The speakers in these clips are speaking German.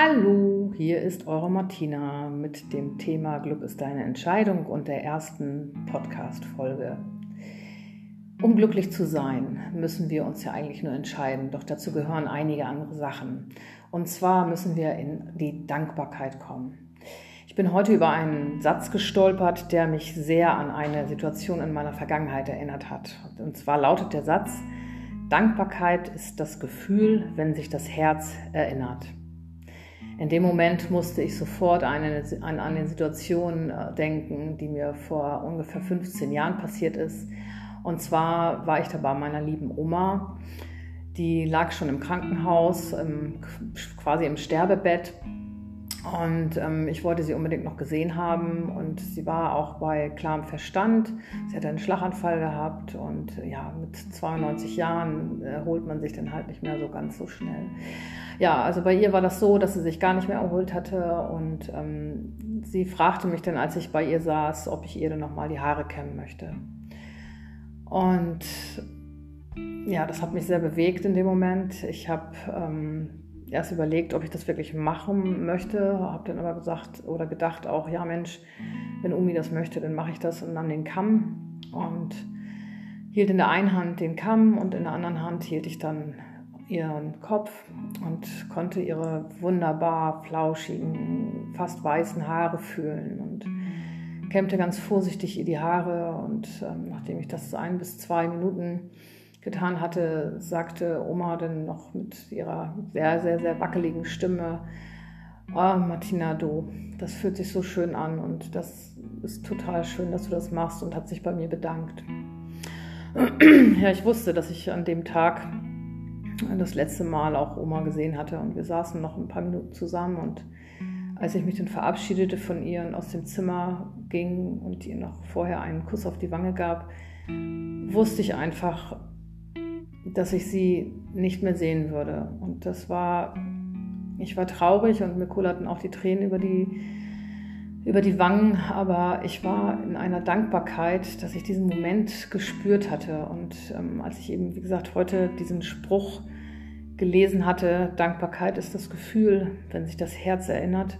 Hallo, hier ist eure Martina mit dem Thema Glück ist deine Entscheidung und der ersten Podcast-Folge. Um glücklich zu sein, müssen wir uns ja eigentlich nur entscheiden, doch dazu gehören einige andere Sachen. Und zwar müssen wir in die Dankbarkeit kommen. Ich bin heute über einen Satz gestolpert, der mich sehr an eine Situation in meiner Vergangenheit erinnert hat. Und zwar lautet der Satz, Dankbarkeit ist das Gefühl, wenn sich das Herz erinnert. In dem Moment musste ich sofort an eine, an eine Situation äh, denken, die mir vor ungefähr 15 Jahren passiert ist. Und zwar war ich da bei meiner lieben Oma. Die lag schon im Krankenhaus, im, quasi im Sterbebett. Und ähm, ich wollte sie unbedingt noch gesehen haben. Und sie war auch bei klarem Verstand. Sie hatte einen Schlaganfall gehabt. Und ja, mit 92 Jahren erholt man sich dann halt nicht mehr so ganz so schnell ja, also bei ihr war das so, dass sie sich gar nicht mehr erholt hatte und ähm, sie fragte mich dann, als ich bei ihr saß, ob ich ihr dann nochmal die Haare kämmen möchte. Und ja, das hat mich sehr bewegt in dem Moment. Ich habe ähm, erst überlegt, ob ich das wirklich machen möchte, habe dann aber gesagt oder gedacht auch, ja Mensch, wenn Umi das möchte, dann mache ich das und nahm den Kamm und hielt in der einen Hand den Kamm und in der anderen Hand hielt ich dann ihren Kopf und konnte ihre wunderbar flauschigen, fast weißen Haare fühlen und kämmte ganz vorsichtig ihr die Haare und ähm, nachdem ich das ein bis zwei Minuten getan hatte, sagte Oma dann noch mit ihrer sehr, sehr, sehr wackeligen Stimme, oh, Martina, du, das fühlt sich so schön an und das ist total schön, dass du das machst und hat sich bei mir bedankt. ja, ich wusste, dass ich an dem Tag das letzte Mal auch Oma gesehen hatte. Und wir saßen noch ein paar Minuten zusammen. Und als ich mich dann verabschiedete von ihr und aus dem Zimmer ging und ihr noch vorher einen Kuss auf die Wange gab, wusste ich einfach, dass ich sie nicht mehr sehen würde. Und das war, ich war traurig und mir kullerten auch die Tränen über die über die Wangen, aber ich war in einer Dankbarkeit, dass ich diesen Moment gespürt hatte. Und ähm, als ich eben, wie gesagt, heute diesen Spruch gelesen hatte, Dankbarkeit ist das Gefühl, wenn sich das Herz erinnert,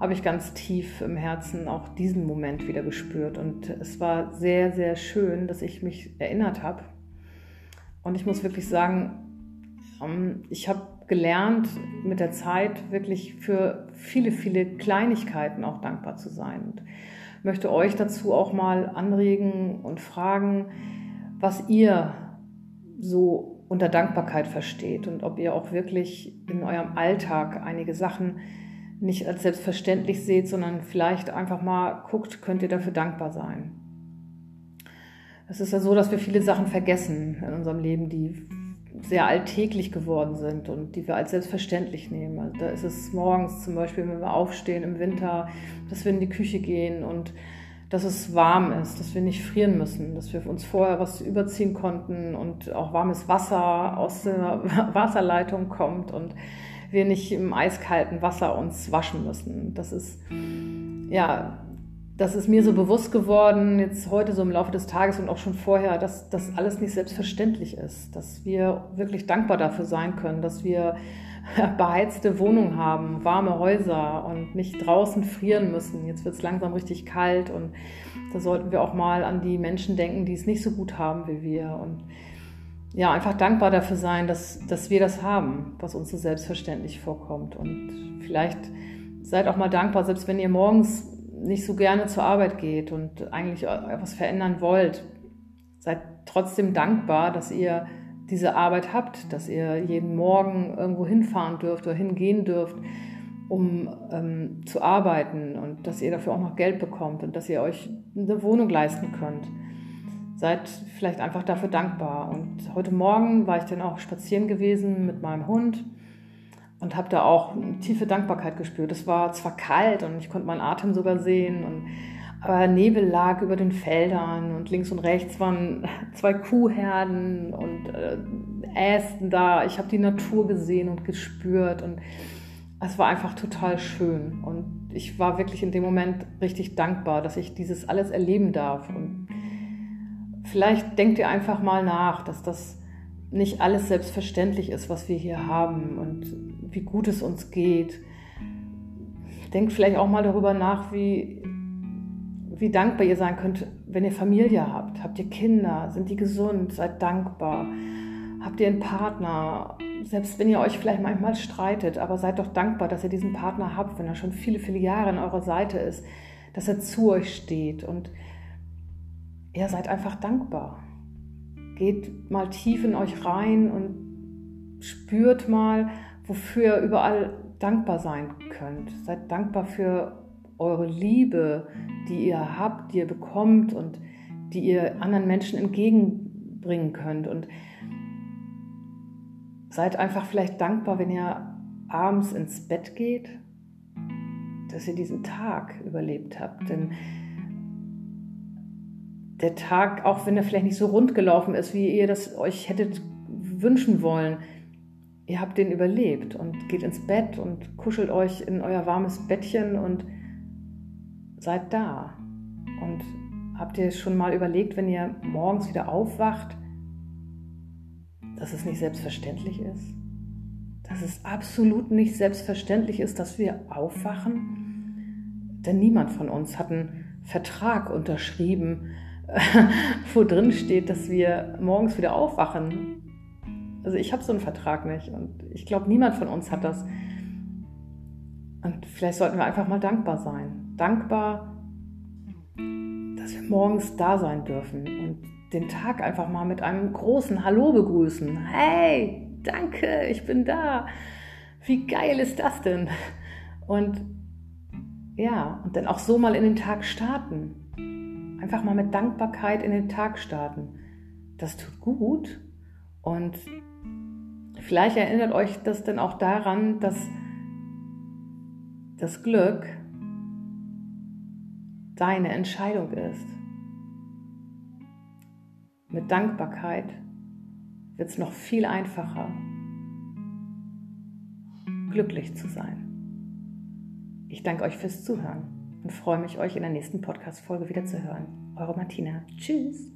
habe ich ganz tief im Herzen auch diesen Moment wieder gespürt. Und es war sehr, sehr schön, dass ich mich erinnert habe. Und ich muss wirklich sagen, ähm, ich habe gelernt, mit der Zeit wirklich für viele, viele Kleinigkeiten auch dankbar zu sein. Und möchte euch dazu auch mal anregen und fragen, was ihr so unter Dankbarkeit versteht und ob ihr auch wirklich in eurem Alltag einige Sachen nicht als selbstverständlich seht, sondern vielleicht einfach mal guckt, könnt ihr dafür dankbar sein. Es ist ja so, dass wir viele Sachen vergessen in unserem Leben, die sehr alltäglich geworden sind und die wir als selbstverständlich nehmen. Also da ist es morgens zum Beispiel, wenn wir aufstehen im Winter, dass wir in die Küche gehen und dass es warm ist, dass wir nicht frieren müssen, dass wir uns vorher was überziehen konnten und auch warmes Wasser aus der Wasserleitung kommt und wir nicht im eiskalten Wasser uns waschen müssen. Das ist ja das ist mir so bewusst geworden, jetzt heute so im Laufe des Tages und auch schon vorher, dass das alles nicht selbstverständlich ist, dass wir wirklich dankbar dafür sein können, dass wir beheizte Wohnungen haben, warme Häuser und nicht draußen frieren müssen. Jetzt wird es langsam richtig kalt und da sollten wir auch mal an die Menschen denken, die es nicht so gut haben wie wir und ja, einfach dankbar dafür sein, dass, dass wir das haben, was uns so selbstverständlich vorkommt. Und vielleicht seid auch mal dankbar, selbst wenn ihr morgens nicht so gerne zur Arbeit geht und eigentlich etwas verändern wollt, seid trotzdem dankbar, dass ihr diese Arbeit habt, dass ihr jeden Morgen irgendwo hinfahren dürft oder hingehen dürft, um ähm, zu arbeiten und dass ihr dafür auch noch Geld bekommt und dass ihr euch eine Wohnung leisten könnt. Seid vielleicht einfach dafür dankbar. Und heute Morgen war ich dann auch spazieren gewesen mit meinem Hund und habe da auch tiefe Dankbarkeit gespürt. Es war zwar kalt und ich konnte meinen Atem sogar sehen, und, aber Nebel lag über den Feldern und links und rechts waren zwei Kuhherden und äh, Ästen da. Ich habe die Natur gesehen und gespürt und es war einfach total schön. Und ich war wirklich in dem Moment richtig dankbar, dass ich dieses alles erleben darf. Und vielleicht denkt ihr einfach mal nach, dass das nicht alles selbstverständlich ist, was wir hier haben. Und wie gut es uns geht. Denkt vielleicht auch mal darüber nach, wie, wie dankbar ihr sein könnt, wenn ihr Familie habt. Habt ihr Kinder? Sind die gesund? Seid dankbar. Habt ihr einen Partner? Selbst wenn ihr euch vielleicht manchmal streitet, aber seid doch dankbar, dass ihr diesen Partner habt, wenn er schon viele, viele Jahre an eurer Seite ist, dass er zu euch steht und ihr seid einfach dankbar. Geht mal tief in euch rein und spürt mal, wofür ihr überall dankbar sein könnt. Seid dankbar für eure Liebe, die ihr habt, die ihr bekommt und die ihr anderen Menschen entgegenbringen könnt. Und seid einfach vielleicht dankbar, wenn ihr abends ins Bett geht, dass ihr diesen Tag überlebt habt. Denn der Tag, auch wenn er vielleicht nicht so rund gelaufen ist, wie ihr das euch hättet wünschen wollen, ihr habt den überlebt und geht ins Bett und kuschelt euch in euer warmes Bettchen und seid da. Und habt ihr schon mal überlegt, wenn ihr morgens wieder aufwacht, dass es nicht selbstverständlich ist? Dass es absolut nicht selbstverständlich ist, dass wir aufwachen? Denn niemand von uns hat einen Vertrag unterschrieben, wo drin steht, dass wir morgens wieder aufwachen. Also ich habe so einen Vertrag nicht und ich glaube, niemand von uns hat das. Und vielleicht sollten wir einfach mal dankbar sein. Dankbar, dass wir morgens da sein dürfen und den Tag einfach mal mit einem großen Hallo begrüßen. Hey, danke, ich bin da. Wie geil ist das denn? Und ja, und dann auch so mal in den Tag starten. Einfach mal mit Dankbarkeit in den Tag starten. Das tut gut und vielleicht erinnert euch das dann auch daran, dass das Glück deine Entscheidung ist. Mit Dankbarkeit wird es noch viel einfacher, glücklich zu sein. Ich danke euch fürs Zuhören und freue mich, euch in der nächsten Podcast-Folge wieder zu hören. Eure Martina. Tschüss.